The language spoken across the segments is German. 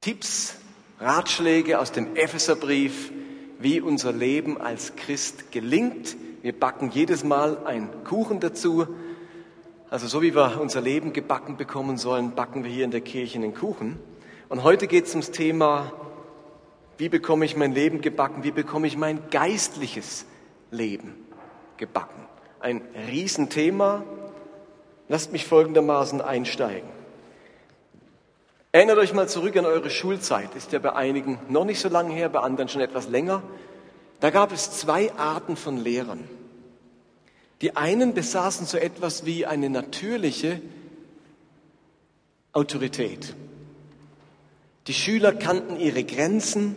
Tipps, Ratschläge aus dem Epheserbrief, wie unser Leben als Christ gelingt. Wir backen jedes Mal einen Kuchen dazu. Also so wie wir unser Leben gebacken bekommen sollen, backen wir hier in der Kirche einen Kuchen. Und heute geht es ums Thema, wie bekomme ich mein Leben gebacken, wie bekomme ich mein geistliches Leben gebacken. Ein Riesenthema. Lasst mich folgendermaßen einsteigen. Erinnert euch mal zurück an eure Schulzeit. Ist ja bei einigen noch nicht so lange her, bei anderen schon etwas länger. Da gab es zwei Arten von Lehrern. Die einen besaßen so etwas wie eine natürliche Autorität. Die Schüler kannten ihre Grenzen.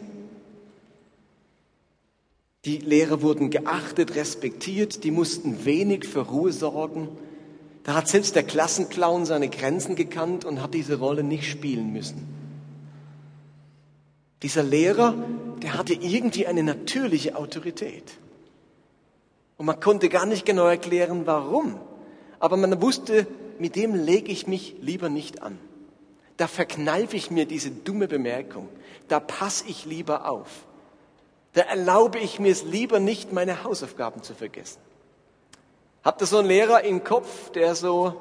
Die Lehrer wurden geachtet, respektiert. Die mussten wenig für Ruhe sorgen. Da hat selbst der Klassenclown seine Grenzen gekannt und hat diese Rolle nicht spielen müssen. Dieser Lehrer, der hatte irgendwie eine natürliche Autorität. Und man konnte gar nicht genau erklären, warum. Aber man wusste, mit dem lege ich mich lieber nicht an. Da verkneife ich mir diese dumme Bemerkung. Da passe ich lieber auf. Da erlaube ich mir es lieber nicht, meine Hausaufgaben zu vergessen. Habt ihr so einen Lehrer im Kopf, der so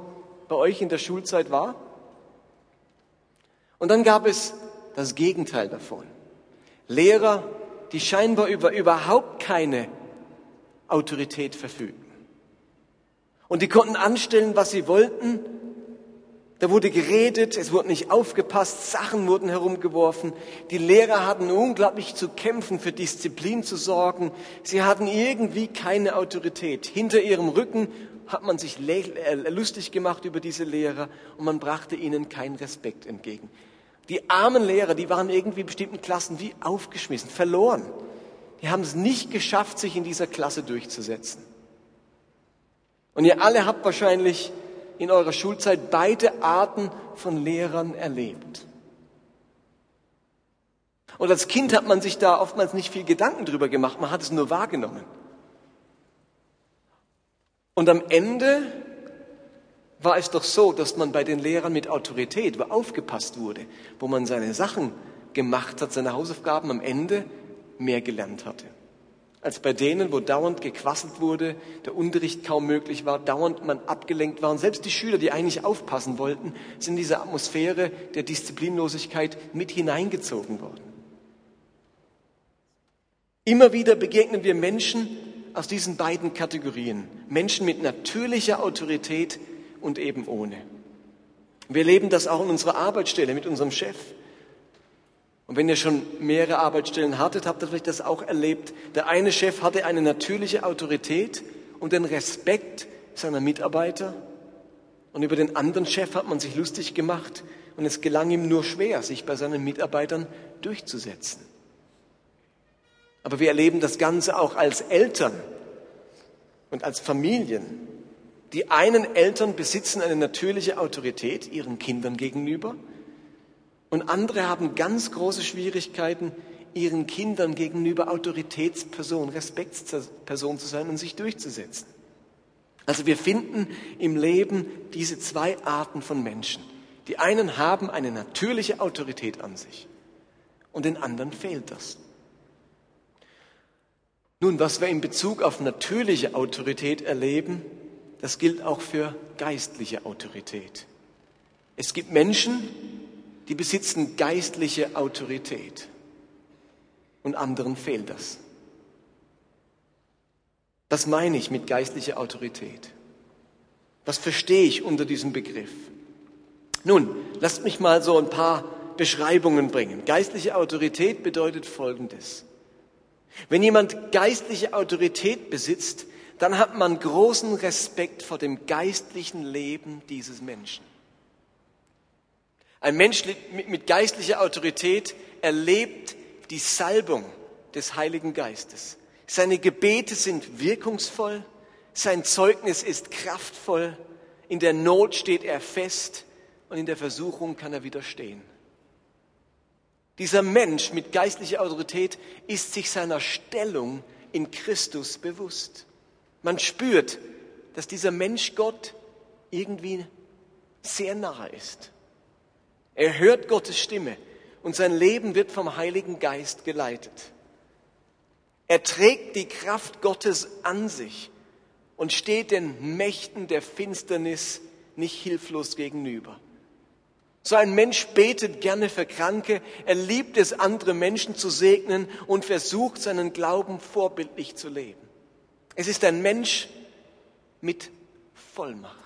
bei euch in der Schulzeit war? Und dann gab es das Gegenteil davon. Lehrer, die scheinbar über überhaupt keine Autorität verfügten. Und die konnten anstellen, was sie wollten da wurde geredet, es wurde nicht aufgepasst, Sachen wurden herumgeworfen. Die Lehrer hatten unglaublich zu kämpfen, für Disziplin zu sorgen. Sie hatten irgendwie keine Autorität. Hinter ihrem Rücken hat man sich äh, lustig gemacht über diese Lehrer und man brachte ihnen keinen Respekt entgegen. Die armen Lehrer, die waren irgendwie bestimmten Klassen wie aufgeschmissen, verloren. Die haben es nicht geschafft, sich in dieser Klasse durchzusetzen. Und ihr alle habt wahrscheinlich in eurer Schulzeit beide Arten von Lehrern erlebt. Und als Kind hat man sich da oftmals nicht viel Gedanken drüber gemacht, man hat es nur wahrgenommen. Und am Ende war es doch so, dass man bei den Lehrern mit Autorität, aufgepasst wurde, wo man seine Sachen gemacht hat, seine Hausaufgaben am Ende mehr gelernt hatte als bei denen, wo dauernd gequasselt wurde, der Unterricht kaum möglich war, dauernd man abgelenkt war. Und selbst die Schüler, die eigentlich aufpassen wollten, sind in diese Atmosphäre der Disziplinlosigkeit mit hineingezogen worden. Immer wieder begegnen wir Menschen aus diesen beiden Kategorien. Menschen mit natürlicher Autorität und eben ohne. Wir erleben das auch in unserer Arbeitsstelle mit unserem Chef. Und wenn ihr schon mehrere Arbeitsstellen hattet, habt ihr vielleicht das auch erlebt. Der eine Chef hatte eine natürliche Autorität und den Respekt seiner Mitarbeiter. Und über den anderen Chef hat man sich lustig gemacht und es gelang ihm nur schwer, sich bei seinen Mitarbeitern durchzusetzen. Aber wir erleben das Ganze auch als Eltern und als Familien. Die einen Eltern besitzen eine natürliche Autorität ihren Kindern gegenüber und andere haben ganz große Schwierigkeiten, ihren Kindern gegenüber Autoritätsperson, Respektsperson zu sein und sich durchzusetzen. Also wir finden im Leben diese zwei Arten von Menschen. Die einen haben eine natürliche Autorität an sich und den anderen fehlt das. Nun, was wir in Bezug auf natürliche Autorität erleben, das gilt auch für geistliche Autorität. Es gibt Menschen, die besitzen geistliche Autorität und anderen fehlt das. Was meine ich mit geistlicher Autorität? Was verstehe ich unter diesem Begriff? Nun, lasst mich mal so ein paar Beschreibungen bringen. Geistliche Autorität bedeutet Folgendes. Wenn jemand geistliche Autorität besitzt, dann hat man großen Respekt vor dem geistlichen Leben dieses Menschen. Ein Mensch mit geistlicher Autorität erlebt die Salbung des Heiligen Geistes. Seine Gebete sind wirkungsvoll, sein Zeugnis ist kraftvoll, in der Not steht er fest und in der Versuchung kann er widerstehen. Dieser Mensch mit geistlicher Autorität ist sich seiner Stellung in Christus bewusst. Man spürt, dass dieser Mensch Gott irgendwie sehr nahe ist. Er hört Gottes Stimme und sein Leben wird vom Heiligen Geist geleitet. Er trägt die Kraft Gottes an sich und steht den Mächten der Finsternis nicht hilflos gegenüber. So ein Mensch betet gerne für Kranke, er liebt es, andere Menschen zu segnen und versucht, seinen Glauben vorbildlich zu leben. Es ist ein Mensch mit Vollmacht.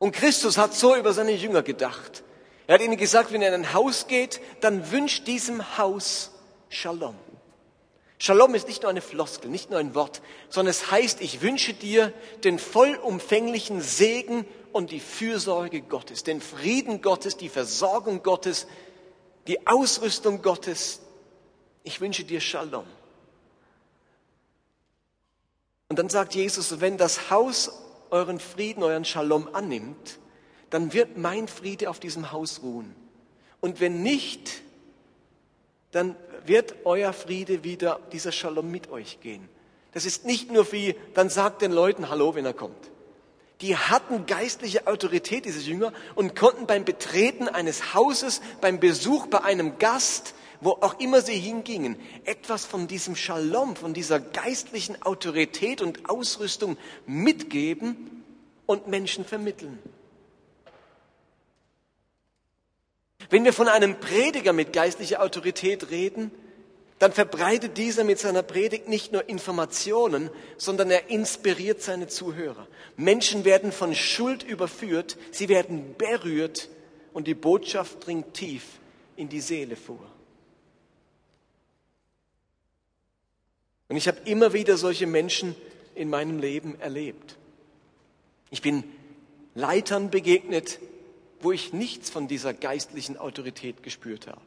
Und Christus hat so über seine Jünger gedacht. Er hat ihnen gesagt, wenn er in ein Haus geht, dann wünscht diesem Haus Shalom. Shalom ist nicht nur eine Floskel, nicht nur ein Wort, sondern es heißt, ich wünsche dir den vollumfänglichen Segen und die Fürsorge Gottes, den Frieden Gottes, die Versorgung Gottes, die Ausrüstung Gottes. Ich wünsche dir Shalom. Und dann sagt Jesus, wenn das Haus euren Frieden, euren Shalom annimmt, dann wird mein Friede auf diesem Haus ruhen. Und wenn nicht, dann wird euer Friede wieder, dieser Shalom mit euch gehen. Das ist nicht nur wie, dann sagt den Leuten Hallo, wenn er kommt. Die hatten geistliche Autorität, diese Jünger, und konnten beim Betreten eines Hauses, beim Besuch bei einem Gast, wo auch immer sie hingingen, etwas von diesem Shalom, von dieser geistlichen Autorität und Ausrüstung mitgeben und Menschen vermitteln. Wenn wir von einem Prediger mit geistlicher Autorität reden, dann verbreitet dieser mit seiner Predigt nicht nur Informationen, sondern er inspiriert seine Zuhörer. Menschen werden von Schuld überführt, sie werden berührt und die Botschaft dringt tief in die Seele vor. Und ich habe immer wieder solche Menschen in meinem Leben erlebt. Ich bin Leitern begegnet, wo ich nichts von dieser geistlichen Autorität gespürt habe.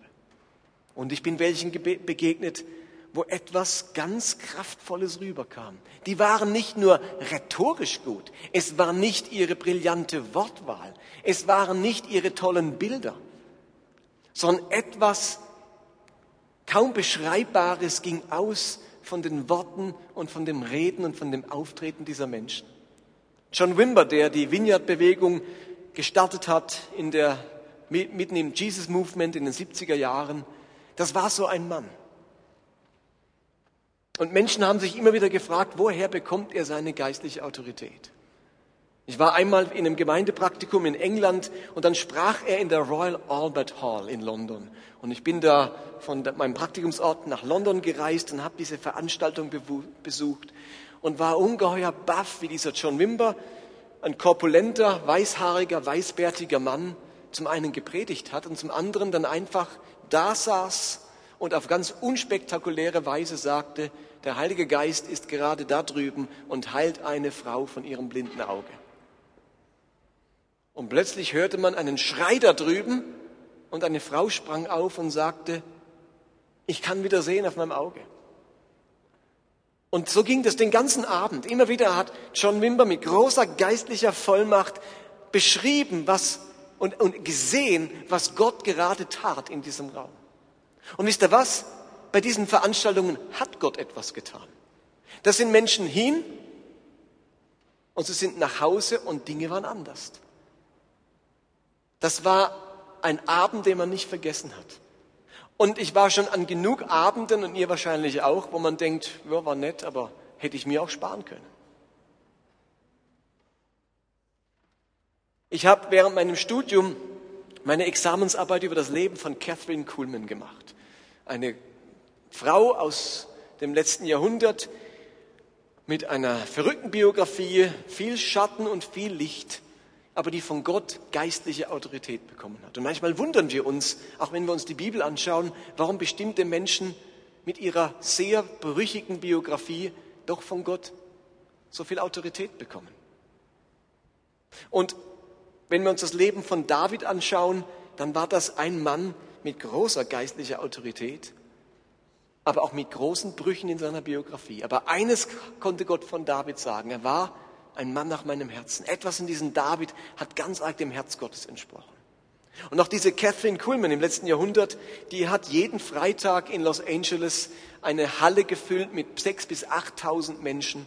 Und ich bin welchen begegnet, wo etwas ganz Kraftvolles rüberkam. Die waren nicht nur rhetorisch gut, es war nicht ihre brillante Wortwahl, es waren nicht ihre tollen Bilder, sondern etwas kaum Beschreibbares ging aus von den Worten und von dem Reden und von dem Auftreten dieser Menschen. John Wimber, der die Vineyard-Bewegung gestartet hat in der, mitten im Jesus Movement in den 70er Jahren, das war so ein Mann. Und Menschen haben sich immer wieder gefragt, woher bekommt er seine geistliche Autorität? Ich war einmal in einem Gemeindepraktikum in England und dann sprach er in der Royal Albert Hall in London. Und ich bin da von meinem Praktikumsort nach London gereist und habe diese Veranstaltung besucht und war ungeheuer baff, wie dieser John Wimber, ein korpulenter, weißhaariger, weißbärtiger Mann, zum einen gepredigt hat und zum anderen dann einfach da saß und auf ganz unspektakuläre Weise sagte, der Heilige Geist ist gerade da drüben und heilt eine Frau von ihrem blinden Auge. Und plötzlich hörte man einen Schrei da drüben und eine Frau sprang auf und sagte, ich kann wieder sehen auf meinem Auge. Und so ging das den ganzen Abend. Immer wieder hat John Wimber mit großer geistlicher Vollmacht beschrieben, was und, und gesehen, was Gott gerade tat in diesem Raum. Und wisst ihr was? Bei diesen Veranstaltungen hat Gott etwas getan. Da sind Menschen hin und sie sind nach Hause und Dinge waren anders. Das war ein Abend, den man nicht vergessen hat. Und ich war schon an genug Abenden und ihr wahrscheinlich auch, wo man denkt, ja, war nett, aber hätte ich mir auch sparen können. Ich habe während meinem Studium meine Examensarbeit über das Leben von Catherine Kuhlman gemacht. Eine Frau aus dem letzten Jahrhundert mit einer verrückten Biografie, viel Schatten und viel Licht aber die von Gott geistliche Autorität bekommen hat. Und manchmal wundern wir uns, auch wenn wir uns die Bibel anschauen, warum bestimmte Menschen mit ihrer sehr berüchigten Biografie doch von Gott so viel Autorität bekommen. Und wenn wir uns das Leben von David anschauen, dann war das ein Mann mit großer geistlicher Autorität, aber auch mit großen Brüchen in seiner Biografie. Aber eines konnte Gott von David sagen, er war ein Mann nach meinem Herzen. Etwas in diesem David hat ganz arg dem Herz Gottes entsprochen. Und auch diese Catherine Kuhlman im letzten Jahrhundert, die hat jeden Freitag in Los Angeles eine Halle gefüllt mit sechs bis achttausend Menschen.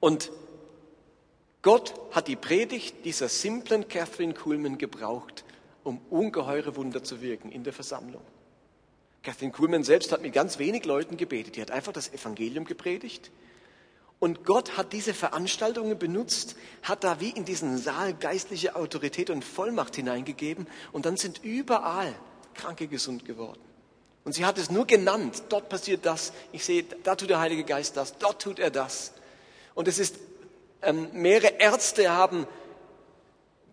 Und Gott hat die Predigt dieser simplen Catherine Kuhlman gebraucht, um ungeheure Wunder zu wirken in der Versammlung. Catherine Kuhlmann selbst hat mit ganz wenig Leuten gebetet. Die hat einfach das Evangelium gepredigt. Und Gott hat diese Veranstaltungen benutzt, hat da wie in diesen Saal geistliche Autorität und Vollmacht hineingegeben. Und dann sind überall Kranke gesund geworden. Und sie hat es nur genannt. Dort passiert das. Ich sehe, da tut der Heilige Geist das. Dort tut er das. Und es ist, ähm, mehrere Ärzte haben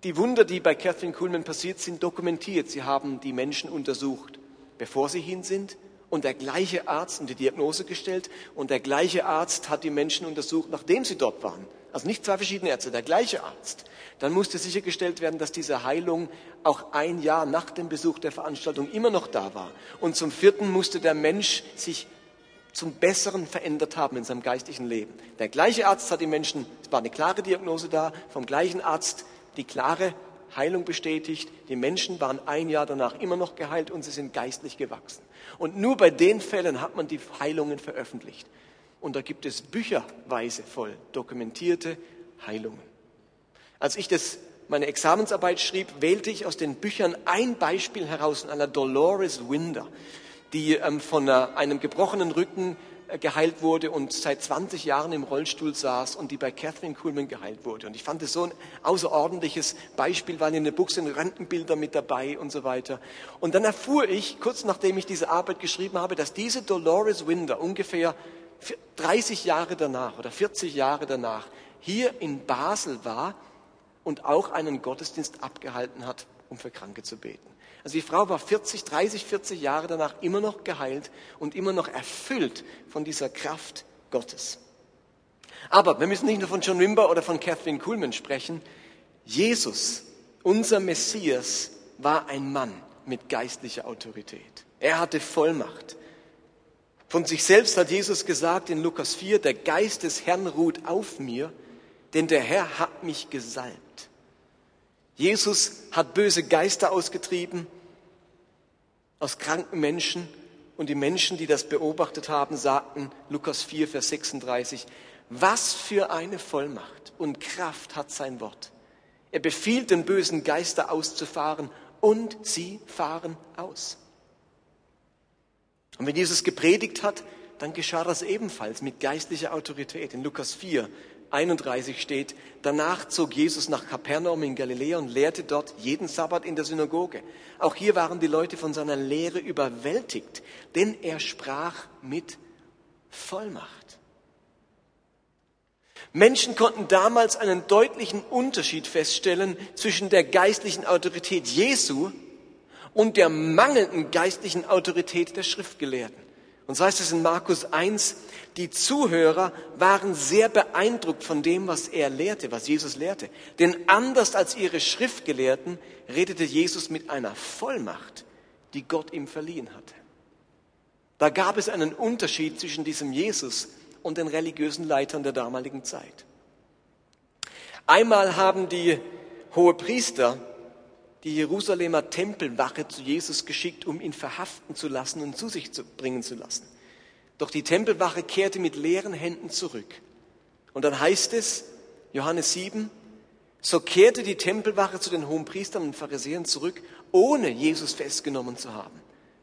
die Wunder, die bei Catherine Kuhlman passiert sind, dokumentiert. Sie haben die Menschen untersucht, bevor sie hin sind. Und der gleiche Arzt und die Diagnose gestellt. Und der gleiche Arzt hat die Menschen untersucht, nachdem sie dort waren. Also nicht zwei verschiedene Ärzte, der gleiche Arzt. Dann musste sichergestellt werden, dass diese Heilung auch ein Jahr nach dem Besuch der Veranstaltung immer noch da war. Und zum vierten musste der Mensch sich zum Besseren verändert haben in seinem geistlichen Leben. Der gleiche Arzt hat die Menschen, es war eine klare Diagnose da, vom gleichen Arzt die klare Heilung bestätigt. Die Menschen waren ein Jahr danach immer noch geheilt und sie sind geistlich gewachsen. Und nur bei den Fällen hat man die Heilungen veröffentlicht. Und da gibt es bücherweise voll dokumentierte Heilungen. Als ich das, meine Examensarbeit schrieb, wählte ich aus den Büchern ein Beispiel heraus einer Dolores Winder, die ähm, von einem gebrochenen Rücken äh, geheilt wurde und seit 20 Jahren im Rollstuhl saß und die bei Catherine Kuhlman geheilt wurde. Und ich fand es so ein außerordentliches Beispiel, waren in der Buchse Rentenbilder mit dabei und so weiter. Und dann erfuhr ich, kurz nachdem ich diese Arbeit geschrieben habe, dass diese Dolores Winder ungefähr 30 Jahre danach oder 40 Jahre danach hier in Basel war und auch einen Gottesdienst abgehalten hat, um für Kranke zu beten. Also die Frau war 40, 30, 40 Jahre danach immer noch geheilt und immer noch erfüllt von dieser Kraft Gottes. Aber wir müssen nicht nur von John Wimber oder von Catherine Kuhlman sprechen. Jesus, unser Messias, war ein Mann mit geistlicher Autorität. Er hatte Vollmacht. Von sich selbst hat Jesus gesagt in Lukas 4, der Geist des Herrn ruht auf mir, denn der Herr hat mich gesalbt. Jesus hat böse Geister ausgetrieben aus kranken Menschen und die Menschen, die das beobachtet haben, sagten, Lukas 4, Vers 36, was für eine Vollmacht und Kraft hat sein Wort. Er befiehlt den bösen Geister auszufahren und sie fahren aus. Und wenn Jesus gepredigt hat, dann geschah das ebenfalls mit geistlicher Autorität. In Lukas 4, 31 steht, danach zog Jesus nach Kapernaum in Galiläa und lehrte dort jeden Sabbat in der Synagoge. Auch hier waren die Leute von seiner Lehre überwältigt, denn er sprach mit Vollmacht. Menschen konnten damals einen deutlichen Unterschied feststellen zwischen der geistlichen Autorität Jesu und der mangelnden geistlichen Autorität der Schriftgelehrten. Und so heißt es in Markus 1, die Zuhörer waren sehr beeindruckt von dem, was er lehrte, was Jesus lehrte. Denn anders als ihre Schriftgelehrten redete Jesus mit einer Vollmacht, die Gott ihm verliehen hatte. Da gab es einen Unterschied zwischen diesem Jesus und den religiösen Leitern der damaligen Zeit. Einmal haben die Hohepriester die Jerusalemer Tempelwache zu Jesus geschickt, um ihn verhaften zu lassen und zu sich zu bringen zu lassen. Doch die Tempelwache kehrte mit leeren Händen zurück. Und dann heißt es, Johannes 7, so kehrte die Tempelwache zu den Hohenpriestern und Pharisäern zurück, ohne Jesus festgenommen zu haben.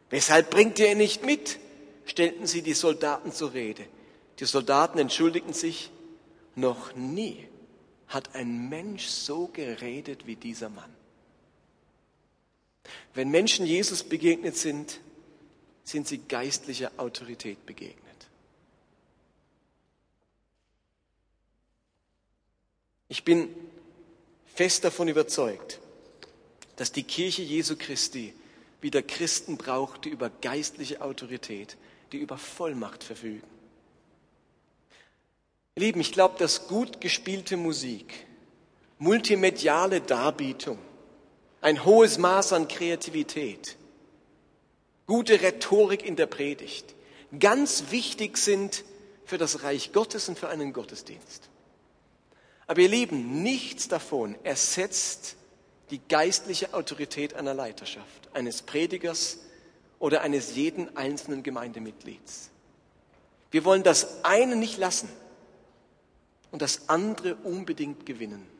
Weshalb bringt ihr ihn nicht mit? stellten sie die Soldaten zur Rede. Die Soldaten entschuldigten sich, noch nie hat ein Mensch so geredet wie dieser Mann. Wenn Menschen Jesus begegnet sind, sind sie geistlicher Autorität begegnet. Ich bin fest davon überzeugt, dass die Kirche Jesu Christi wieder Christen braucht, die über geistliche Autorität, die über Vollmacht verfügen. Lieben, ich glaube, dass gut gespielte Musik, multimediale Darbietung, ein hohes Maß an Kreativität, gute Rhetorik in der Predigt ganz wichtig sind für das Reich Gottes und für einen Gottesdienst. Aber ihr Lieben, nichts davon ersetzt die geistliche Autorität einer Leiterschaft, eines Predigers oder eines jeden einzelnen Gemeindemitglieds. Wir wollen das eine nicht lassen und das andere unbedingt gewinnen.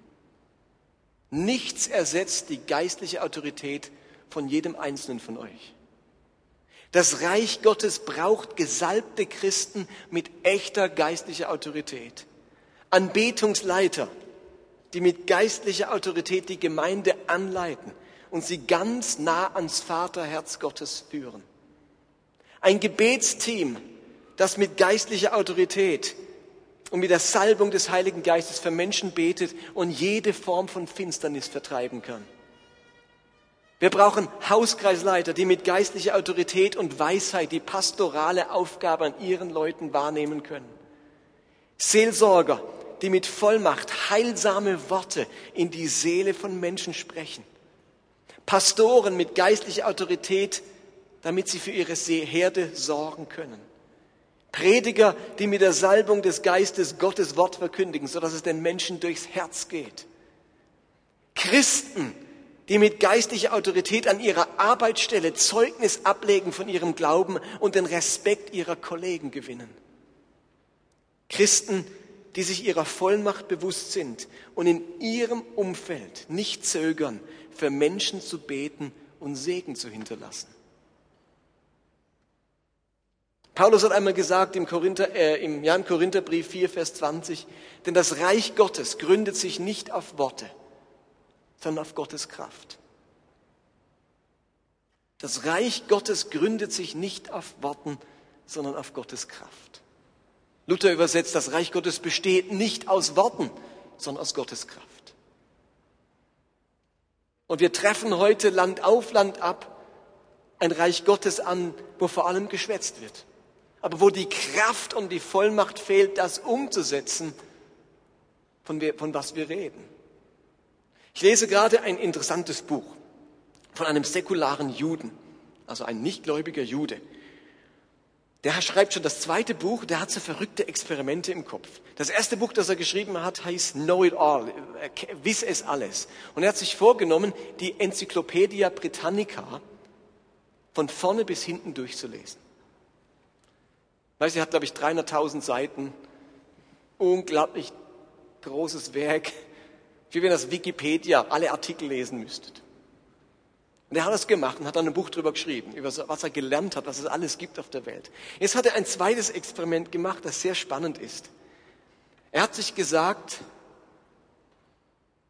Nichts ersetzt die geistliche Autorität von jedem Einzelnen von euch. Das Reich Gottes braucht gesalbte Christen mit echter geistlicher Autorität. Anbetungsleiter, die mit geistlicher Autorität die Gemeinde anleiten und sie ganz nah ans Vaterherz Gottes führen. Ein Gebetsteam, das mit geistlicher Autorität und mit der Salbung des Heiligen Geistes für Menschen betet und jede Form von Finsternis vertreiben kann. Wir brauchen Hauskreisleiter, die mit geistlicher Autorität und Weisheit die pastorale Aufgabe an ihren Leuten wahrnehmen können. Seelsorger, die mit Vollmacht heilsame Worte in die Seele von Menschen sprechen. Pastoren mit geistlicher Autorität, damit sie für ihre Herde sorgen können. Prediger, die mit der Salbung des Geistes Gottes Wort verkündigen, sodass es den Menschen durchs Herz geht. Christen, die mit geistlicher Autorität an ihrer Arbeitsstelle Zeugnis ablegen von ihrem Glauben und den Respekt ihrer Kollegen gewinnen. Christen, die sich ihrer Vollmacht bewusst sind und in ihrem Umfeld nicht zögern, für Menschen zu beten und Segen zu hinterlassen. Paulus hat einmal gesagt im, Korinther, äh, im, ja, im Korintherbrief 4, Vers 20, denn das Reich Gottes gründet sich nicht auf Worte, sondern auf Gottes Kraft. Das Reich Gottes gründet sich nicht auf Worten, sondern auf Gottes Kraft. Luther übersetzt, das Reich Gottes besteht nicht aus Worten, sondern aus Gottes Kraft. Und wir treffen heute Land auf, Land ab ein Reich Gottes an, wo vor allem geschwätzt wird, aber wo die Kraft und die Vollmacht fehlt, das umzusetzen, von, wir, von was wir reden. Ich lese gerade ein interessantes Buch von einem säkularen Juden, also ein nichtgläubiger Jude der schreibt schon das zweite Buch, der hat so verrückte Experimente im Kopf. Das erste Buch, das er geschrieben hat, heißt Know It All, Wiss es alles. Und er hat sich vorgenommen, die Enzyklopädia Britannica von vorne bis hinten durchzulesen. Weil sie hat, glaube ich, 300.000 Seiten, unglaublich großes Werk, wie wenn das Wikipedia alle Artikel lesen müsstet. Und er hat das gemacht und hat dann ein Buch darüber geschrieben, über was er gelernt hat, was es alles gibt auf der Welt. Jetzt hat er ein zweites Experiment gemacht, das sehr spannend ist. Er hat sich gesagt,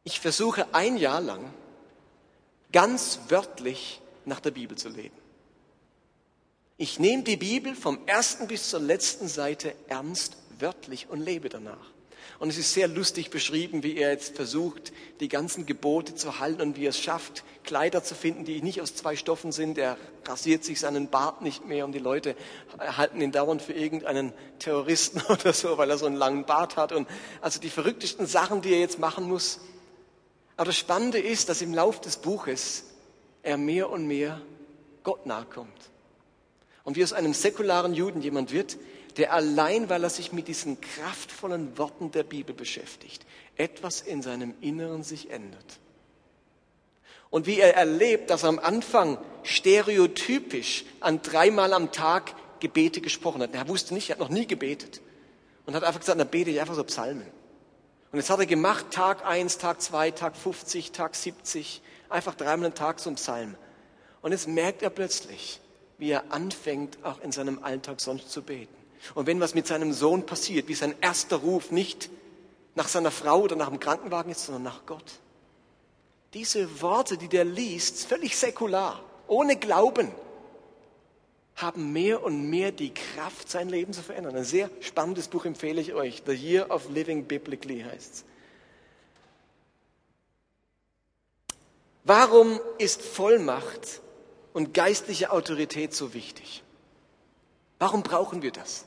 ich versuche ein Jahr lang ganz wörtlich nach der Bibel zu leben. Ich nehme die Bibel vom ersten bis zur letzten Seite ernst, wörtlich und lebe danach. Und es ist sehr lustig beschrieben, wie er jetzt versucht, die ganzen Gebote zu halten und wie er es schafft, Kleider zu finden, die nicht aus zwei Stoffen sind. Er rasiert sich seinen Bart nicht mehr und die Leute halten ihn dauernd für irgendeinen Terroristen oder so, weil er so einen langen Bart hat. Und also die verrücktesten Sachen, die er jetzt machen muss. Aber das Spannende ist, dass im Lauf des Buches er mehr und mehr Gott nahe kommt. Und wie aus einem säkularen Juden jemand wird, der allein, weil er sich mit diesen kraftvollen Worten der Bibel beschäftigt, etwas in seinem Inneren sich ändert. Und wie er erlebt, dass er am Anfang stereotypisch an dreimal am Tag Gebete gesprochen hat. Er wusste nicht, er hat noch nie gebetet. Und hat einfach gesagt, dann bete ich einfach so Psalmen. Und jetzt hat er gemacht, Tag eins, Tag zwei, Tag 50, Tag 70, einfach dreimal am Tag so ein Psalm. Und jetzt merkt er plötzlich, wie er anfängt, auch in seinem Alltag sonst zu beten. Und wenn was mit seinem Sohn passiert, wie sein erster Ruf nicht nach seiner Frau oder nach dem Krankenwagen ist, sondern nach Gott. Diese Worte, die der liest, völlig säkular, ohne Glauben, haben mehr und mehr die Kraft, sein Leben zu verändern. Ein sehr spannendes Buch empfehle ich euch. The Year of Living Biblically heißt es. Warum ist Vollmacht und geistliche Autorität so wichtig? Warum brauchen wir das?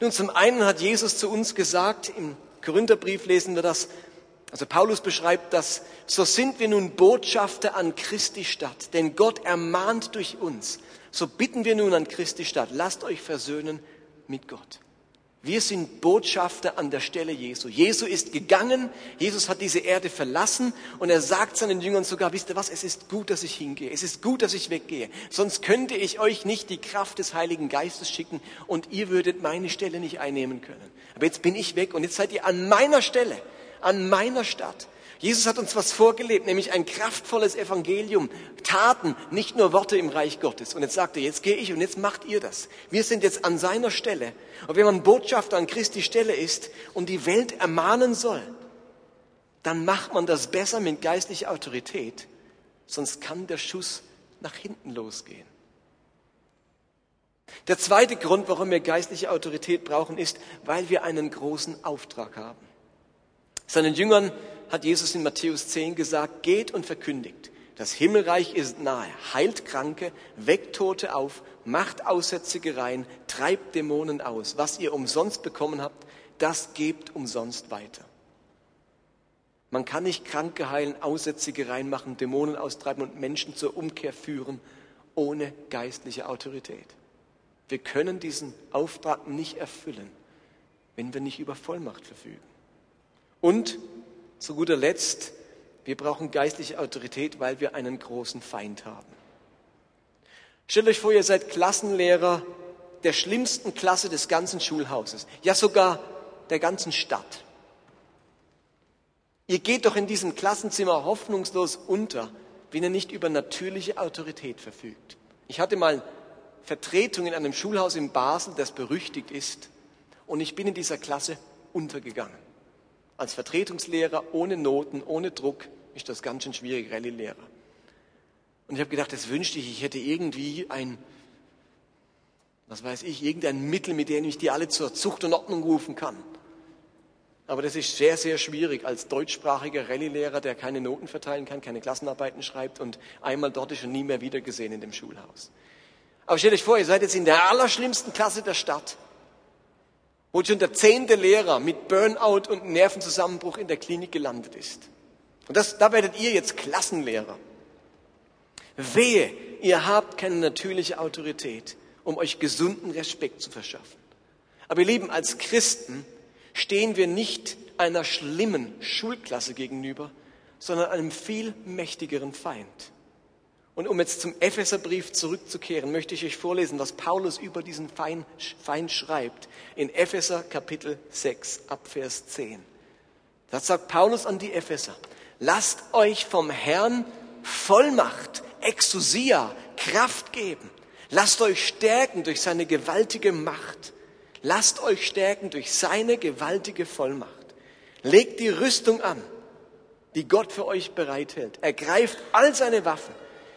Nun, zum einen hat Jesus zu uns gesagt, im Korintherbrief lesen wir das, also Paulus beschreibt das, so sind wir nun Botschafter an Christi Stadt, denn Gott ermahnt durch uns. So bitten wir nun an Christi Stadt, lasst euch versöhnen mit Gott. Wir sind Botschafter an der Stelle Jesu. Jesu ist gegangen, Jesus hat diese Erde verlassen und er sagt seinen Jüngern sogar, wisst ihr was, es ist gut, dass ich hingehe, es ist gut, dass ich weggehe, sonst könnte ich euch nicht die Kraft des Heiligen Geistes schicken und ihr würdet meine Stelle nicht einnehmen können. Aber jetzt bin ich weg und jetzt seid ihr an meiner Stelle, an meiner Stadt. Jesus hat uns was vorgelebt, nämlich ein kraftvolles Evangelium, Taten, nicht nur Worte im Reich Gottes. Und jetzt sagt er, jetzt gehe ich und jetzt macht ihr das. Wir sind jetzt an seiner Stelle. Und wenn man Botschafter an Christi Stelle ist und die Welt ermahnen soll, dann macht man das besser mit geistlicher Autorität, sonst kann der Schuss nach hinten losgehen. Der zweite Grund, warum wir geistliche Autorität brauchen, ist, weil wir einen großen Auftrag haben. Seinen Jüngern hat Jesus in Matthäus 10 gesagt, geht und verkündigt. Das Himmelreich ist nahe. Heilt Kranke, weckt Tote auf, macht Aussätzige rein, treibt Dämonen aus. Was ihr umsonst bekommen habt, das gebt umsonst weiter. Man kann nicht Kranke heilen, Aussätzige reinmachen, Dämonen austreiben und Menschen zur Umkehr führen ohne geistliche Autorität. Wir können diesen Auftrag nicht erfüllen, wenn wir nicht über Vollmacht verfügen. Und zu guter Letzt, wir brauchen geistliche Autorität, weil wir einen großen Feind haben. Stellt euch vor, ihr seid Klassenlehrer der schlimmsten Klasse des ganzen Schulhauses, ja sogar der ganzen Stadt. Ihr geht doch in diesem Klassenzimmer hoffnungslos unter, wenn ihr nicht über natürliche Autorität verfügt. Ich hatte mal Vertretung in einem Schulhaus in Basel, das berüchtigt ist, und ich bin in dieser Klasse untergegangen. Als Vertretungslehrer, ohne Noten, ohne Druck, ist das ganz schön schwierig, Rallye-Lehrer. Und ich habe gedacht, das wünschte ich, ich hätte irgendwie ein, was weiß ich, irgendein Mittel, mit dem ich die alle zur Zucht und Ordnung rufen kann. Aber das ist sehr, sehr schwierig als deutschsprachiger Rallye-Lehrer, der keine Noten verteilen kann, keine Klassenarbeiten schreibt und einmal dort ist und nie mehr wiedergesehen in dem Schulhaus. Aber stellt euch vor, ihr seid jetzt in der allerschlimmsten Klasse der Stadt, wo schon der zehnte Lehrer mit Burnout und Nervenzusammenbruch in der Klinik gelandet ist. Und das, da werdet ihr jetzt Klassenlehrer. Wehe, ihr habt keine natürliche Autorität, um euch gesunden Respekt zu verschaffen. Aber ihr Lieben, als Christen stehen wir nicht einer schlimmen Schulklasse gegenüber, sondern einem viel mächtigeren Feind. Und um jetzt zum Epheserbrief zurückzukehren, möchte ich euch vorlesen, was Paulus über diesen Feind schreibt in Epheser Kapitel 6 ab Vers 10. Das sagt Paulus an die Epheser. Lasst euch vom Herrn Vollmacht, Exousia, Kraft geben. Lasst euch stärken durch seine gewaltige Macht. Lasst euch stärken durch seine gewaltige Vollmacht. Legt die Rüstung an, die Gott für euch bereithält. Ergreift all seine Waffen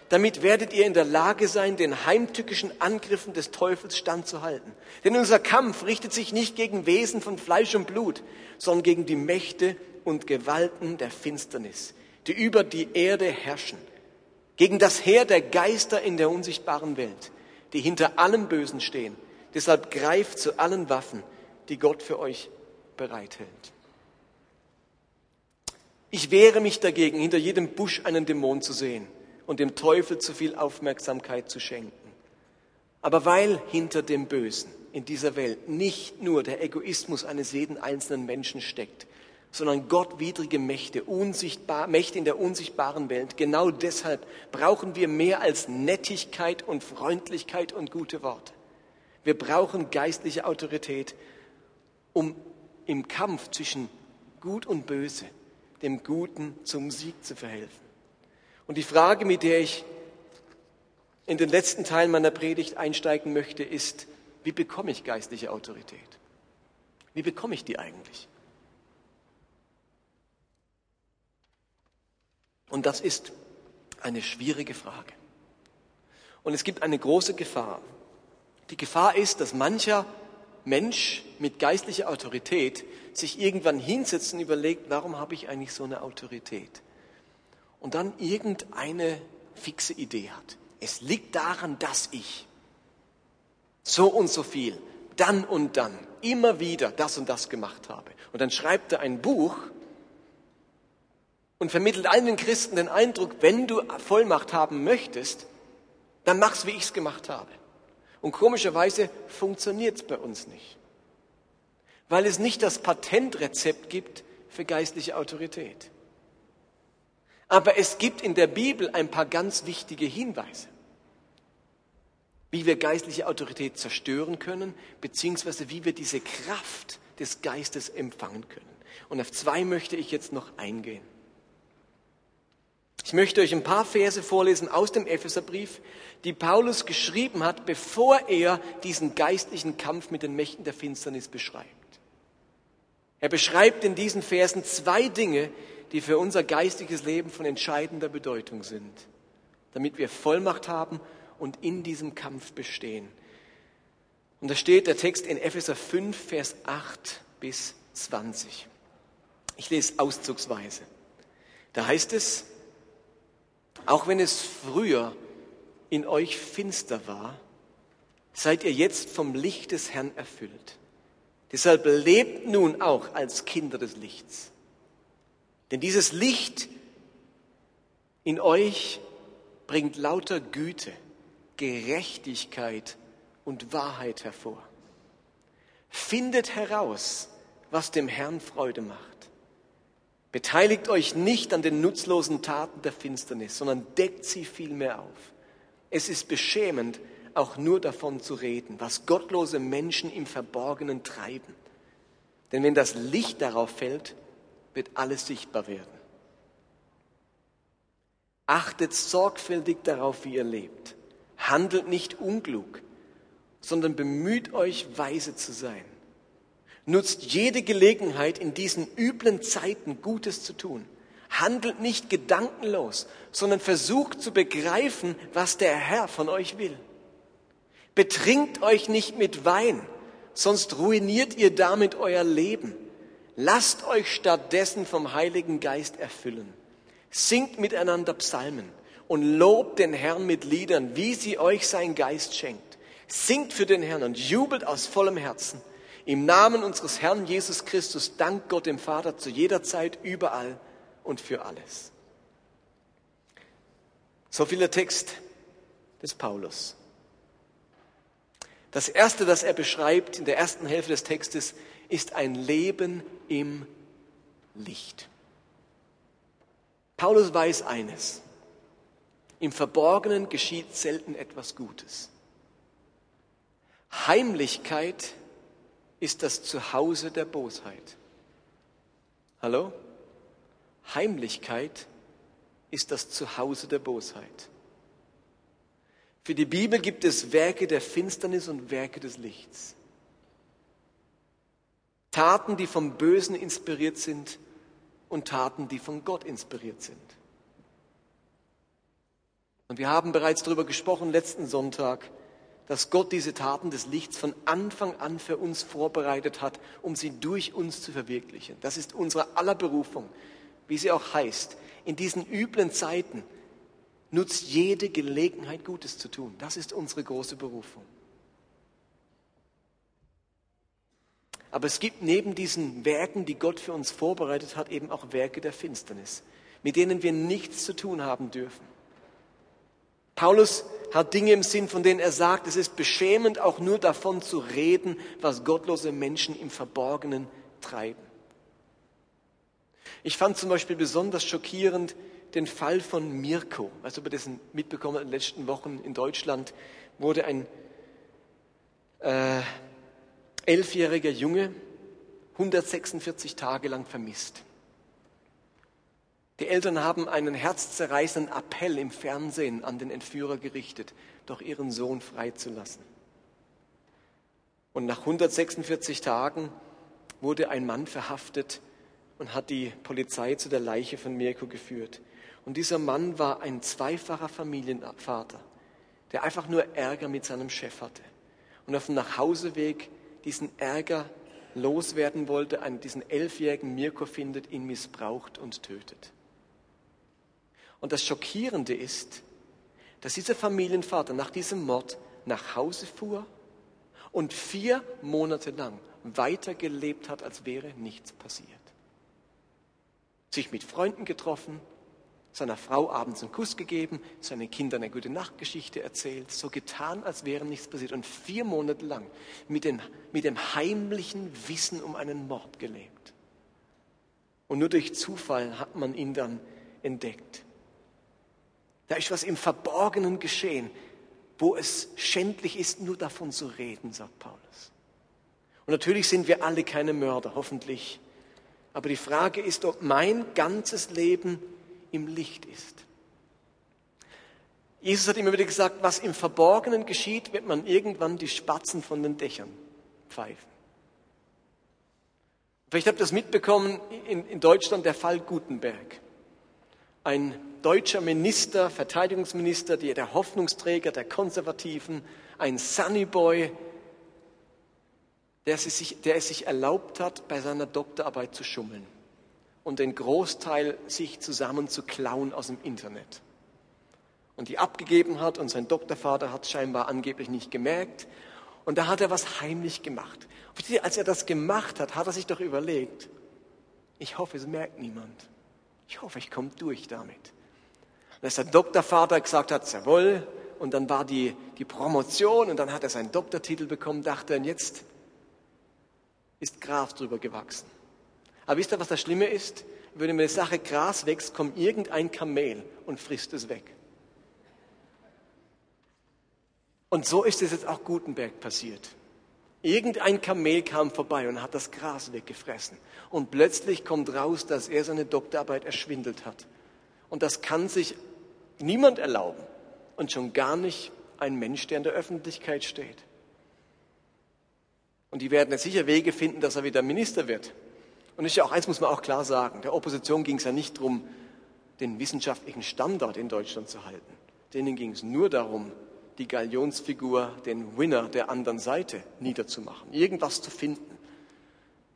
damit werdet ihr in der Lage sein, den heimtückischen Angriffen des Teufels standzuhalten. Denn unser Kampf richtet sich nicht gegen Wesen von Fleisch und Blut, sondern gegen die Mächte und Gewalten der Finsternis, die über die Erde herrschen, gegen das Heer der Geister in der unsichtbaren Welt, die hinter allem Bösen stehen. Deshalb greift zu allen Waffen, die Gott für euch bereithält. Ich wehre mich dagegen, hinter jedem Busch einen Dämon zu sehen und dem Teufel zu viel Aufmerksamkeit zu schenken. Aber weil hinter dem Bösen in dieser Welt nicht nur der Egoismus eines jeden einzelnen Menschen steckt, sondern gottwidrige Mächte, unsichtbar, Mächte in der unsichtbaren Welt. Genau deshalb brauchen wir mehr als Nettigkeit und Freundlichkeit und gute Worte. Wir brauchen geistliche Autorität, um im Kampf zwischen Gut und Böse dem Guten zum Sieg zu verhelfen. Und die Frage, mit der ich in den letzten Teil meiner Predigt einsteigen möchte, ist, wie bekomme ich geistliche Autorität? Wie bekomme ich die eigentlich? Und das ist eine schwierige Frage. Und es gibt eine große Gefahr. Die Gefahr ist, dass mancher Mensch mit geistlicher Autorität sich irgendwann hinsetzt und überlegt, warum habe ich eigentlich so eine Autorität? Und dann irgendeine fixe Idee hat. Es liegt daran, dass ich so und so viel, dann und dann, immer wieder das und das gemacht habe. Und dann schreibt er ein Buch und vermittelt allen Christen den Eindruck, wenn du Vollmacht haben möchtest, dann mach's, wie ich's gemacht habe. Und komischerweise funktioniert's bei uns nicht. Weil es nicht das Patentrezept gibt für geistliche Autorität. Aber es gibt in der Bibel ein paar ganz wichtige Hinweise, wie wir geistliche Autorität zerstören können, beziehungsweise wie wir diese Kraft des Geistes empfangen können. Und auf zwei möchte ich jetzt noch eingehen. Ich möchte euch ein paar Verse vorlesen aus dem Epheserbrief, die Paulus geschrieben hat, bevor er diesen geistlichen Kampf mit den Mächten der Finsternis beschreibt. Er beschreibt in diesen Versen zwei Dinge, die für unser geistiges Leben von entscheidender Bedeutung sind, damit wir Vollmacht haben und in diesem Kampf bestehen. Und da steht der Text in Epheser 5, Vers 8 bis 20. Ich lese auszugsweise. Da heißt es, auch wenn es früher in euch finster war, seid ihr jetzt vom Licht des Herrn erfüllt. Deshalb lebt nun auch als Kinder des Lichts. Denn dieses Licht in euch bringt lauter Güte, Gerechtigkeit und Wahrheit hervor. Findet heraus, was dem Herrn Freude macht. Beteiligt euch nicht an den nutzlosen Taten der Finsternis, sondern deckt sie vielmehr auf. Es ist beschämend, auch nur davon zu reden, was gottlose Menschen im Verborgenen treiben. Denn wenn das Licht darauf fällt, wird alles sichtbar werden. Achtet sorgfältig darauf, wie ihr lebt. Handelt nicht unklug, sondern bemüht euch, weise zu sein. Nutzt jede Gelegenheit, in diesen üblen Zeiten Gutes zu tun. Handelt nicht gedankenlos, sondern versucht zu begreifen, was der Herr von euch will. Betrinkt euch nicht mit Wein, sonst ruiniert ihr damit euer Leben. Lasst euch stattdessen vom Heiligen Geist erfüllen. Singt miteinander Psalmen und lobt den Herrn mit Liedern, wie sie euch sein Geist schenkt. Singt für den Herrn und jubelt aus vollem Herzen. Im Namen unseres Herrn Jesus Christus dankt Gott dem Vater zu jeder Zeit, überall und für alles. So viel der Text des Paulus. Das erste, das er beschreibt in der ersten Hälfte des Textes, ist ein Leben im Licht. Paulus weiß eines. Im Verborgenen geschieht selten etwas Gutes. Heimlichkeit ist das Zuhause der Bosheit. Hallo? Heimlichkeit ist das Zuhause der Bosheit. Für die Bibel gibt es Werke der Finsternis und Werke des Lichts. Taten, die vom Bösen inspiriert sind und Taten, die von Gott inspiriert sind. Und wir haben bereits darüber gesprochen letzten Sonntag, dass Gott diese Taten des Lichts von Anfang an für uns vorbereitet hat, um sie durch uns zu verwirklichen. Das ist unsere aller Berufung, wie sie auch heißt. In diesen üblen Zeiten nutzt jede Gelegenheit, Gutes zu tun. Das ist unsere große Berufung. Aber es gibt neben diesen Werken, die Gott für uns vorbereitet hat, eben auch Werke der Finsternis, mit denen wir nichts zu tun haben dürfen. Paulus hat Dinge im Sinn, von denen er sagt, es ist beschämend, auch nur davon zu reden, was gottlose Menschen im Verborgenen treiben. Ich fand zum Beispiel besonders schockierend, den Fall von Mirko. Also über dessen mitbekommen in den letzten Wochen in Deutschland wurde ein äh, elfjähriger Junge 146 Tage lang vermisst. Die Eltern haben einen herzzerreißenden Appell im Fernsehen an den Entführer gerichtet, doch ihren Sohn freizulassen. Und nach 146 Tagen wurde ein Mann verhaftet und hat die Polizei zu der Leiche von Mirko geführt. Und dieser Mann war ein zweifacher Familienvater, der einfach nur Ärger mit seinem Chef hatte. Und auf dem Nachhauseweg diesen Ärger loswerden wollte, einen, diesen elfjährigen Mirko findet, ihn missbraucht und tötet. Und das Schockierende ist, dass dieser Familienvater nach diesem Mord nach Hause fuhr und vier Monate lang weitergelebt hat, als wäre nichts passiert. Sich mit Freunden getroffen, seiner Frau abends einen Kuss gegeben, seinen Kindern eine gute Nachtgeschichte erzählt, so getan, als wäre nichts passiert und vier Monate lang mit, den, mit dem heimlichen Wissen um einen Mord gelebt. Und nur durch Zufall hat man ihn dann entdeckt. Da ist was im Verborgenen geschehen, wo es schändlich ist, nur davon zu reden, sagt Paulus. Und natürlich sind wir alle keine Mörder, hoffentlich. Aber die Frage ist, ob mein ganzes Leben im Licht ist. Jesus hat immer wieder gesagt, was im Verborgenen geschieht, wird man irgendwann die Spatzen von den Dächern pfeifen. Vielleicht habt ihr das mitbekommen, in, in Deutschland der Fall Gutenberg. Ein deutscher Minister, Verteidigungsminister, der Hoffnungsträger der Konservativen, ein Sunnyboy, der der es sich erlaubt hat, bei seiner Doktorarbeit zu schummeln und den Großteil sich zusammen zu klauen aus dem Internet. Und die abgegeben hat und sein Doktorvater hat scheinbar angeblich nicht gemerkt. Und da hat er was heimlich gemacht. Als er das gemacht hat, hat er sich doch überlegt, ich hoffe, es merkt niemand. Ich hoffe, ich komme durch damit. Und als der Doktorvater gesagt hat, jawohl, und dann war die, die Promotion und dann hat er seinen Doktortitel bekommen, dachte er, und jetzt ist Gras drüber gewachsen. Aber wisst ihr, was das Schlimme ist? Wenn eine Sache Gras wächst, kommt irgendein Kamel und frisst es weg. Und so ist es jetzt auch Gutenberg passiert. Irgendein Kamel kam vorbei und hat das Gras weggefressen. Und plötzlich kommt raus, dass er seine Doktorarbeit erschwindelt hat. Und das kann sich niemand erlauben. Und schon gar nicht ein Mensch, der in der Öffentlichkeit steht. Und die werden jetzt sicher Wege finden, dass er wieder Minister wird. Und ist ja auch eins muss man auch klar sagen. Der Opposition ging es ja nicht darum, den wissenschaftlichen Standard in Deutschland zu halten. Denen ging es nur darum, die Galionsfigur, den Winner der anderen Seite niederzumachen, irgendwas zu finden.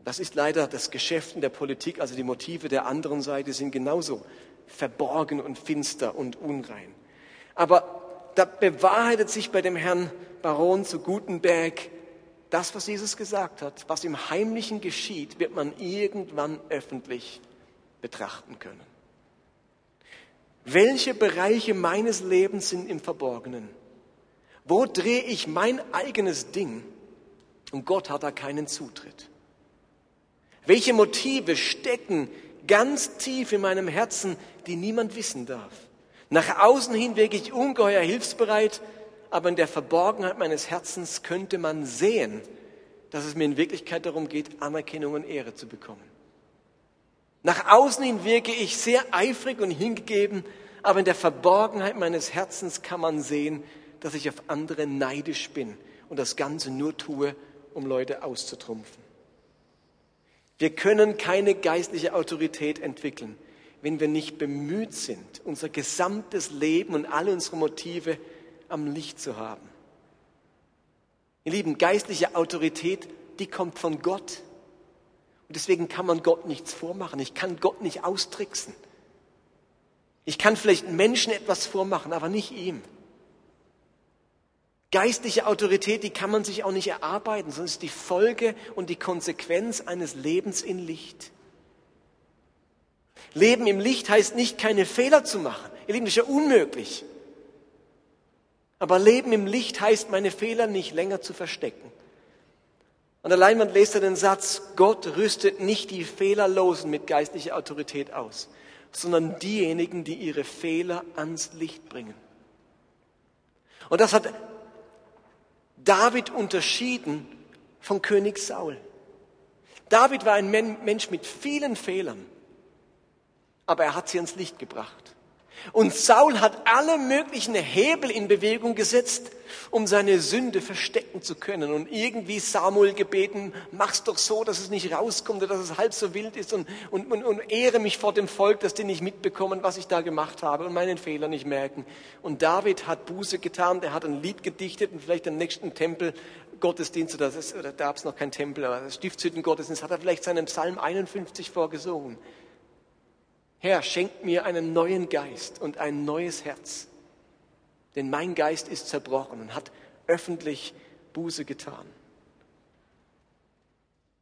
Das ist leider das Geschäft in der Politik, also die Motive der anderen Seite sind genauso verborgen und finster und unrein. Aber da bewahrheitet sich bei dem Herrn Baron zu Gutenberg das, was Jesus gesagt hat, was im Heimlichen geschieht, wird man irgendwann öffentlich betrachten können. Welche Bereiche meines Lebens sind im Verborgenen? Wo drehe ich mein eigenes Ding und Gott hat da keinen Zutritt? Welche Motive stecken ganz tief in meinem Herzen, die niemand wissen darf? Nach außen hin wirke ich ungeheuer hilfsbereit, aber in der Verborgenheit meines Herzens könnte man sehen, dass es mir in Wirklichkeit darum geht, Anerkennung und Ehre zu bekommen. Nach außen hin wirke ich sehr eifrig und hingegeben, aber in der Verborgenheit meines Herzens kann man sehen, dass ich auf andere neidisch bin und das Ganze nur tue, um Leute auszutrumpfen. Wir können keine geistliche Autorität entwickeln, wenn wir nicht bemüht sind, unser gesamtes Leben und alle unsere Motive am Licht zu haben. Ihr Lieben, geistliche Autorität, die kommt von Gott. Und deswegen kann man Gott nichts vormachen. Ich kann Gott nicht austricksen. Ich kann vielleicht Menschen etwas vormachen, aber nicht ihm. Geistliche Autorität, die kann man sich auch nicht erarbeiten, sondern ist die Folge und die Konsequenz eines Lebens in Licht. Leben im Licht heißt nicht, keine Fehler zu machen. Ihr Lieben, das ist ja unmöglich. Aber Leben im Licht heißt, meine Fehler nicht länger zu verstecken. An der Leinwand lest er den Satz, Gott rüstet nicht die Fehlerlosen mit geistlicher Autorität aus, sondern diejenigen, die ihre Fehler ans Licht bringen. Und das hat David unterschieden von König Saul. David war ein Mensch mit vielen Fehlern, aber er hat sie ans Licht gebracht. Und Saul hat alle möglichen Hebel in Bewegung gesetzt, um seine Sünde verstecken zu können. Und irgendwie Samuel gebeten, mach's doch so, dass es nicht rauskommt oder dass es halb so wild ist und, und, und, und ehre mich vor dem Volk, dass die nicht mitbekommen, was ich da gemacht habe und meinen Fehler nicht merken. Und David hat Buße getan, der hat ein Lied gedichtet und vielleicht den nächsten Tempel Gottesdienst, oder, das, oder da gab es noch kein Tempel, aber das Stiftshütten-Gottesdienst, hat er vielleicht seinen Psalm 51 vorgesungen. Herr, schenk mir einen neuen Geist und ein neues Herz. Denn mein Geist ist zerbrochen und hat öffentlich Buße getan.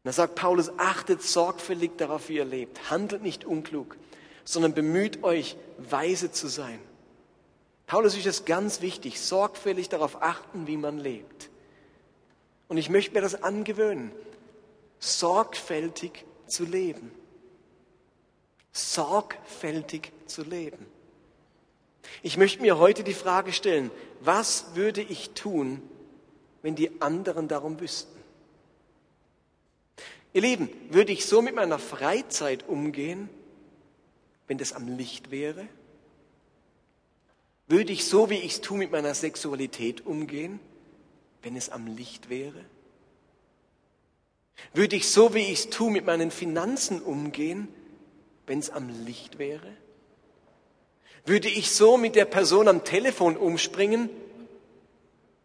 Da sagt Paulus, achtet sorgfältig darauf, wie ihr lebt. Handelt nicht unklug, sondern bemüht euch, weise zu sein. Paulus ist es ganz wichtig, sorgfältig darauf achten, wie man lebt. Und ich möchte mir das angewöhnen, sorgfältig zu leben sorgfältig zu leben. Ich möchte mir heute die Frage stellen, was würde ich tun, wenn die anderen darum wüssten? Ihr Lieben, würde ich so mit meiner Freizeit umgehen, wenn das am Licht wäre? Würde ich so, wie ich es tue, mit meiner Sexualität umgehen, wenn es am Licht wäre? Würde ich so, wie ich es tue, mit meinen Finanzen umgehen, wenn es am Licht wäre? Würde ich so mit der Person am Telefon umspringen,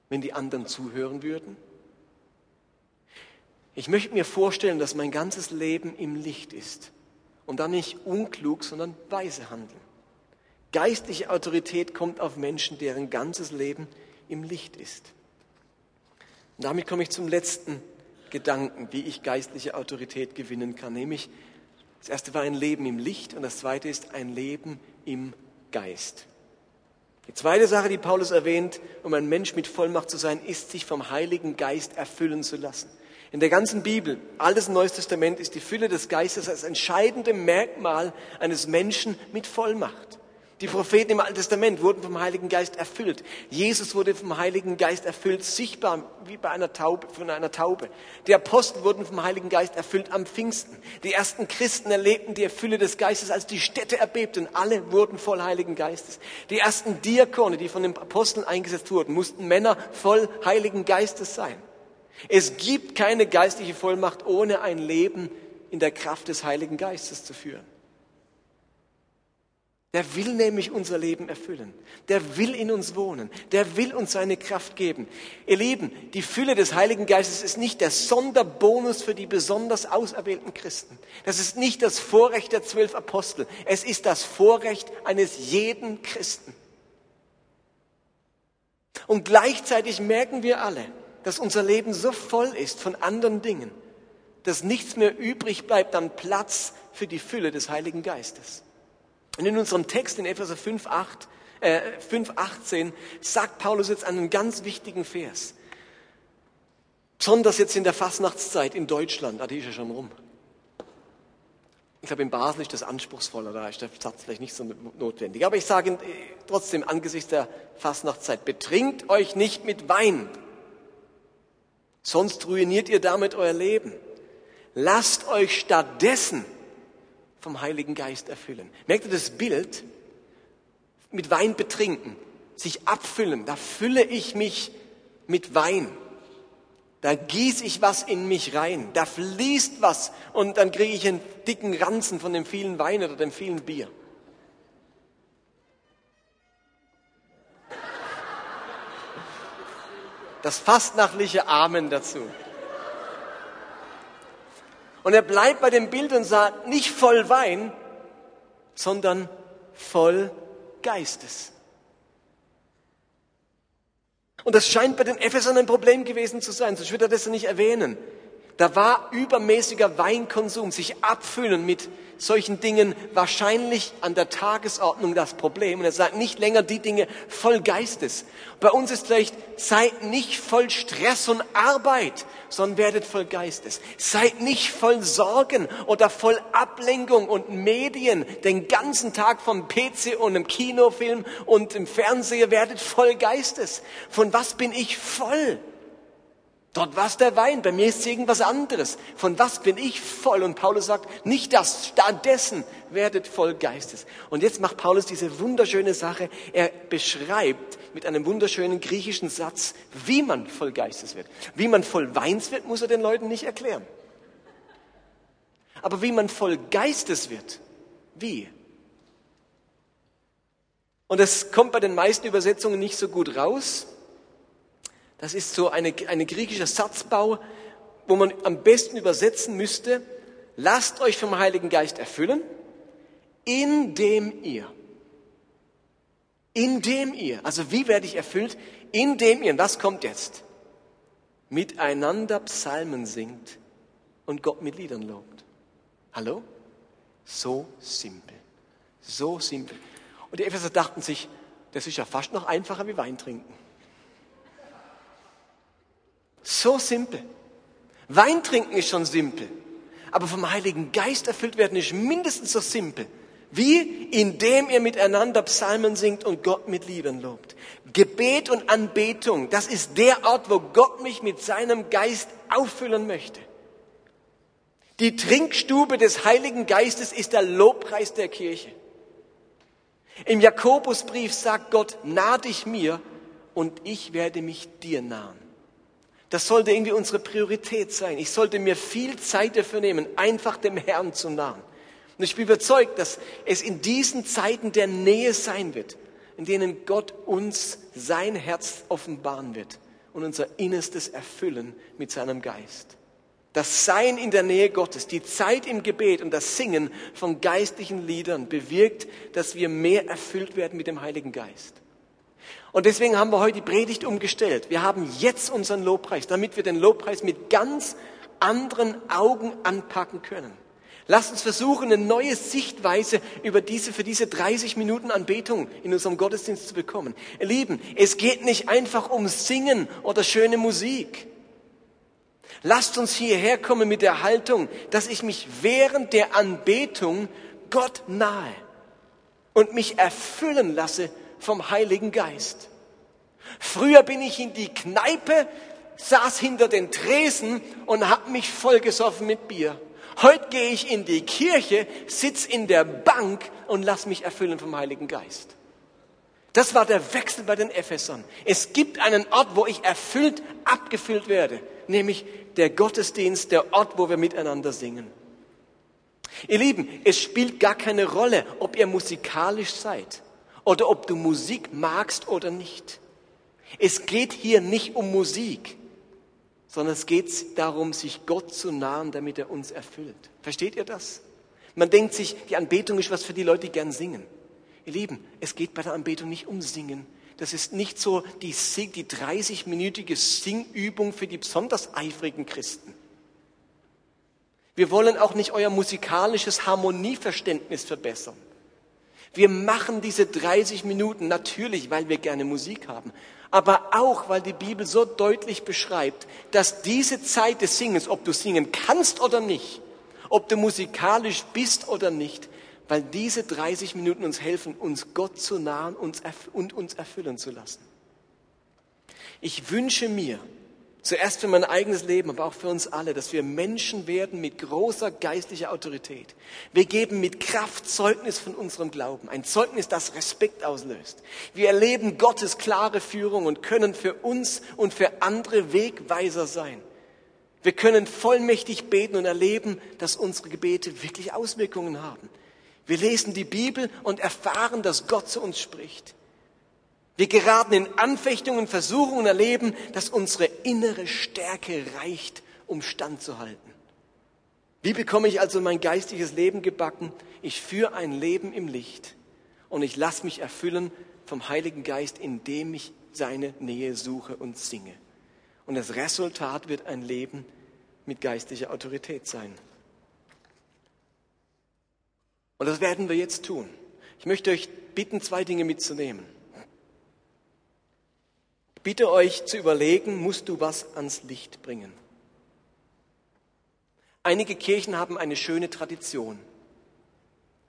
wenn die anderen zuhören würden? Ich möchte mir vorstellen, dass mein ganzes Leben im Licht ist und dann nicht unklug, sondern weise handeln. Geistliche Autorität kommt auf Menschen, deren ganzes Leben im Licht ist. Und damit komme ich zum letzten Gedanken, wie ich geistliche Autorität gewinnen kann. Nämlich, das erste war ein Leben im Licht und das zweite ist ein Leben im Geist. Die zweite Sache, die Paulus erwähnt, um ein Mensch mit Vollmacht zu sein, ist, sich vom Heiligen Geist erfüllen zu lassen. In der ganzen Bibel, alles Neues Testament, ist die Fülle des Geistes als entscheidende Merkmal eines Menschen mit Vollmacht. Die Propheten im Alten Testament wurden vom Heiligen Geist erfüllt. Jesus wurde vom Heiligen Geist erfüllt, sichtbar wie bei einer Taube, von einer Taube. Die Apostel wurden vom Heiligen Geist erfüllt am Pfingsten. Die ersten Christen erlebten die Fülle des Geistes, als die Städte erbebten. Alle wurden voll Heiligen Geistes. Die ersten Diakone, die von den Aposteln eingesetzt wurden, mussten Männer voll Heiligen Geistes sein. Es gibt keine geistliche Vollmacht, ohne ein Leben in der Kraft des Heiligen Geistes zu führen. Der will nämlich unser Leben erfüllen. Der will in uns wohnen. Der will uns seine Kraft geben. Ihr Lieben, die Fülle des Heiligen Geistes ist nicht der Sonderbonus für die besonders auserwählten Christen. Das ist nicht das Vorrecht der zwölf Apostel. Es ist das Vorrecht eines jeden Christen. Und gleichzeitig merken wir alle, dass unser Leben so voll ist von anderen Dingen, dass nichts mehr übrig bleibt an Platz für die Fülle des Heiligen Geistes. Und in unserem Text in Epheser 5, 8, äh, 5, 18 sagt Paulus jetzt einen ganz wichtigen Vers. Besonders jetzt in der Fastnachtszeit in Deutschland, ah, die ist ja schon rum. Ich glaube, in Basel ist das anspruchsvoller, da ist der Satz vielleicht nicht so notwendig. Aber ich sage trotzdem angesichts der Fastnachtszeit, betrinkt euch nicht mit Wein, sonst ruiniert ihr damit euer Leben. Lasst euch stattdessen vom Heiligen Geist erfüllen. Merkt ihr das Bild? Mit Wein betrinken, sich abfüllen. Da fülle ich mich mit Wein. Da gieße ich was in mich rein. Da fließt was und dann kriege ich einen dicken Ranzen von dem vielen Wein oder dem vielen Bier. Das fastnachtliche Amen dazu. Und er bleibt bei dem Bild und sagt, nicht voll Wein, sondern voll Geistes. Und das scheint bei den Ephesern ein Problem gewesen zu sein, sonst würde er das nicht erwähnen. Da war übermäßiger Weinkonsum, sich abfüllen mit solchen Dingen wahrscheinlich an der Tagesordnung das Problem. Und er sagt nicht länger die Dinge voll Geistes. Bei uns ist vielleicht, seid nicht voll Stress und Arbeit, sondern werdet voll Geistes. Seid nicht voll Sorgen oder voll Ablenkung und Medien den ganzen Tag vom PC und im Kinofilm und im Fernseher, werdet voll Geistes. Von was bin ich voll? Dort war es der Wein, bei mir ist es irgendwas anderes. Von was bin ich voll? Und Paulus sagt, nicht das, stattdessen werdet voll Geistes. Und jetzt macht Paulus diese wunderschöne Sache. Er beschreibt mit einem wunderschönen griechischen Satz, wie man voll Geistes wird. Wie man voll Weins wird, muss er den Leuten nicht erklären. Aber wie man voll Geistes wird, wie? Und es kommt bei den meisten Übersetzungen nicht so gut raus. Das ist so eine, eine griechischer Satzbau, wo man am besten übersetzen müsste, lasst euch vom Heiligen Geist erfüllen, indem ihr, indem ihr, also wie werde ich erfüllt? Indem ihr, was kommt jetzt? Miteinander Psalmen singt und Gott mit Liedern lobt. Hallo? So simpel. So simpel. Und die Epheser dachten sich, das ist ja fast noch einfacher wie Wein trinken. So simpel. Wein trinken ist schon simpel. Aber vom Heiligen Geist erfüllt werden ist mindestens so simpel. Wie? Indem ihr miteinander Psalmen singt und Gott mit Liedern lobt. Gebet und Anbetung, das ist der Ort, wo Gott mich mit seinem Geist auffüllen möchte. Die Trinkstube des Heiligen Geistes ist der Lobpreis der Kirche. Im Jakobusbrief sagt Gott, nah dich mir und ich werde mich dir nahen. Das sollte irgendwie unsere Priorität sein. Ich sollte mir viel Zeit dafür nehmen, einfach dem Herrn zu nahen. Und ich bin überzeugt, dass es in diesen Zeiten der Nähe sein wird, in denen Gott uns sein Herz offenbaren wird und unser Innerstes erfüllen mit seinem Geist. Das Sein in der Nähe Gottes, die Zeit im Gebet und das Singen von geistlichen Liedern bewirkt, dass wir mehr erfüllt werden mit dem Heiligen Geist. Und deswegen haben wir heute die Predigt umgestellt. Wir haben jetzt unseren Lobpreis, damit wir den Lobpreis mit ganz anderen Augen anpacken können. Lasst uns versuchen, eine neue Sichtweise über diese, für diese 30 Minuten Anbetung in unserem Gottesdienst zu bekommen. Ihr Lieben, es geht nicht einfach um Singen oder schöne Musik. Lasst uns hierher kommen mit der Haltung, dass ich mich während der Anbetung Gott nahe und mich erfüllen lasse vom Heiligen Geist. Früher bin ich in die Kneipe, saß hinter den Tresen und hab mich vollgesoffen mit Bier. Heute gehe ich in die Kirche, sitz in der Bank und lass mich erfüllen vom Heiligen Geist. Das war der Wechsel bei den Ephesern. Es gibt einen Ort, wo ich erfüllt, abgefüllt werde, nämlich der Gottesdienst, der Ort, wo wir miteinander singen. Ihr Lieben, es spielt gar keine Rolle, ob ihr musikalisch seid oder ob du Musik magst oder nicht. Es geht hier nicht um Musik, sondern es geht darum, sich Gott zu nahen, damit er uns erfüllt. Versteht ihr das? Man denkt sich, die Anbetung ist was für die Leute, die gern singen. Ihr Lieben, es geht bei der Anbetung nicht um Singen. Das ist nicht so die, die 30-minütige Singübung für die besonders eifrigen Christen. Wir wollen auch nicht euer musikalisches Harmonieverständnis verbessern. Wir machen diese 30 Minuten natürlich, weil wir gerne Musik haben, aber auch, weil die Bibel so deutlich beschreibt, dass diese Zeit des Singens, ob du singen kannst oder nicht, ob du musikalisch bist oder nicht, weil diese 30 Minuten uns helfen, uns Gott zu nahen und uns erfüllen zu lassen. Ich wünsche mir, Zuerst für mein eigenes Leben, aber auch für uns alle, dass wir Menschen werden mit großer geistlicher Autorität. Wir geben mit Kraft Zeugnis von unserem Glauben. Ein Zeugnis, das Respekt auslöst. Wir erleben Gottes klare Führung und können für uns und für andere Wegweiser sein. Wir können vollmächtig beten und erleben, dass unsere Gebete wirklich Auswirkungen haben. Wir lesen die Bibel und erfahren, dass Gott zu uns spricht. Wir geraten in Anfechtungen, Versuchungen erleben, dass unsere innere Stärke reicht, um standzuhalten. Wie bekomme ich also mein geistiges Leben gebacken? Ich führe ein Leben im Licht und ich lasse mich erfüllen vom Heiligen Geist, indem ich seine Nähe suche und singe. Und das Resultat wird ein Leben mit geistlicher Autorität sein. Und das werden wir jetzt tun. Ich möchte euch bitten, zwei Dinge mitzunehmen bitte euch zu überlegen, musst du was ans Licht bringen? Einige Kirchen haben eine schöne Tradition.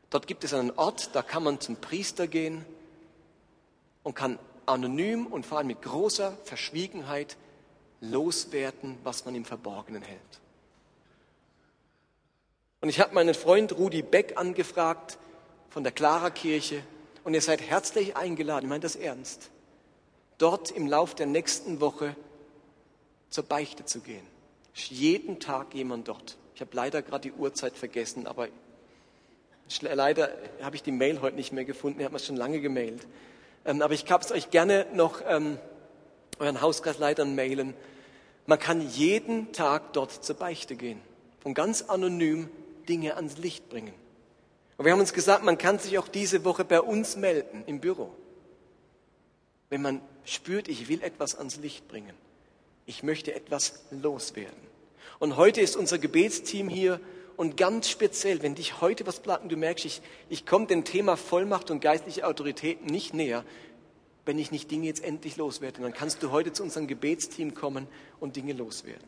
Dort gibt es einen Ort, da kann man zum Priester gehen und kann anonym und vor allem mit großer Verschwiegenheit loswerden, was man im Verborgenen hält. Und ich habe meinen Freund Rudi Beck angefragt von der Clara Kirche und ihr seid herzlich eingeladen, ich meine das ernst, dort im Lauf der nächsten Woche zur Beichte zu gehen. Ist jeden Tag jemand dort. Ich habe leider gerade die Uhrzeit vergessen, aber leider habe ich die Mail heute nicht mehr gefunden. Ich habe es schon lange gemailt. Ähm, aber ich kann es euch gerne noch ähm, euren Hauskreisleitern mailen. Man kann jeden Tag dort zur Beichte gehen und ganz anonym Dinge ans Licht bringen. Und wir haben uns gesagt, man kann sich auch diese Woche bei uns melden im Büro. Wenn man spürt, ich will etwas ans Licht bringen. Ich möchte etwas loswerden. Und heute ist unser Gebetsteam hier und ganz speziell, wenn dich heute was platten, du merkst, ich, ich komme dem Thema Vollmacht und geistliche Autorität nicht näher, wenn ich nicht Dinge jetzt endlich loswerde. Dann kannst du heute zu unserem Gebetsteam kommen und Dinge loswerden.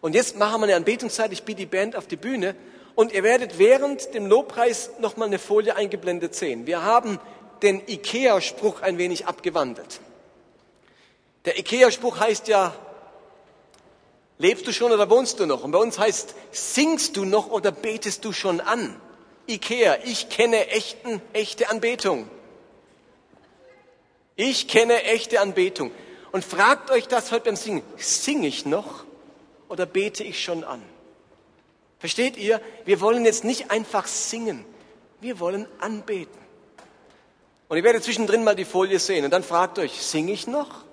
Und jetzt machen wir eine Anbetungszeit. Ich biete die Band auf die Bühne und ihr werdet während dem Lobpreis nochmal eine Folie eingeblendet sehen. Wir haben den IKEA-Spruch ein wenig abgewandelt. Der IKEA-Spruch heißt ja, lebst du schon oder wohnst du noch? Und bei uns heißt, singst du noch oder betest du schon an? Ikea, ich kenne echten, echte Anbetung. Ich kenne echte Anbetung. Und fragt euch das heute beim Singen. Singe ich noch oder bete ich schon an? Versteht ihr? Wir wollen jetzt nicht einfach singen. Wir wollen anbeten. Und ihr werdet zwischendrin mal die Folie sehen und dann fragt euch, singe ich noch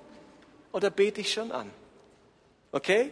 oder bete ich schon an? Okay?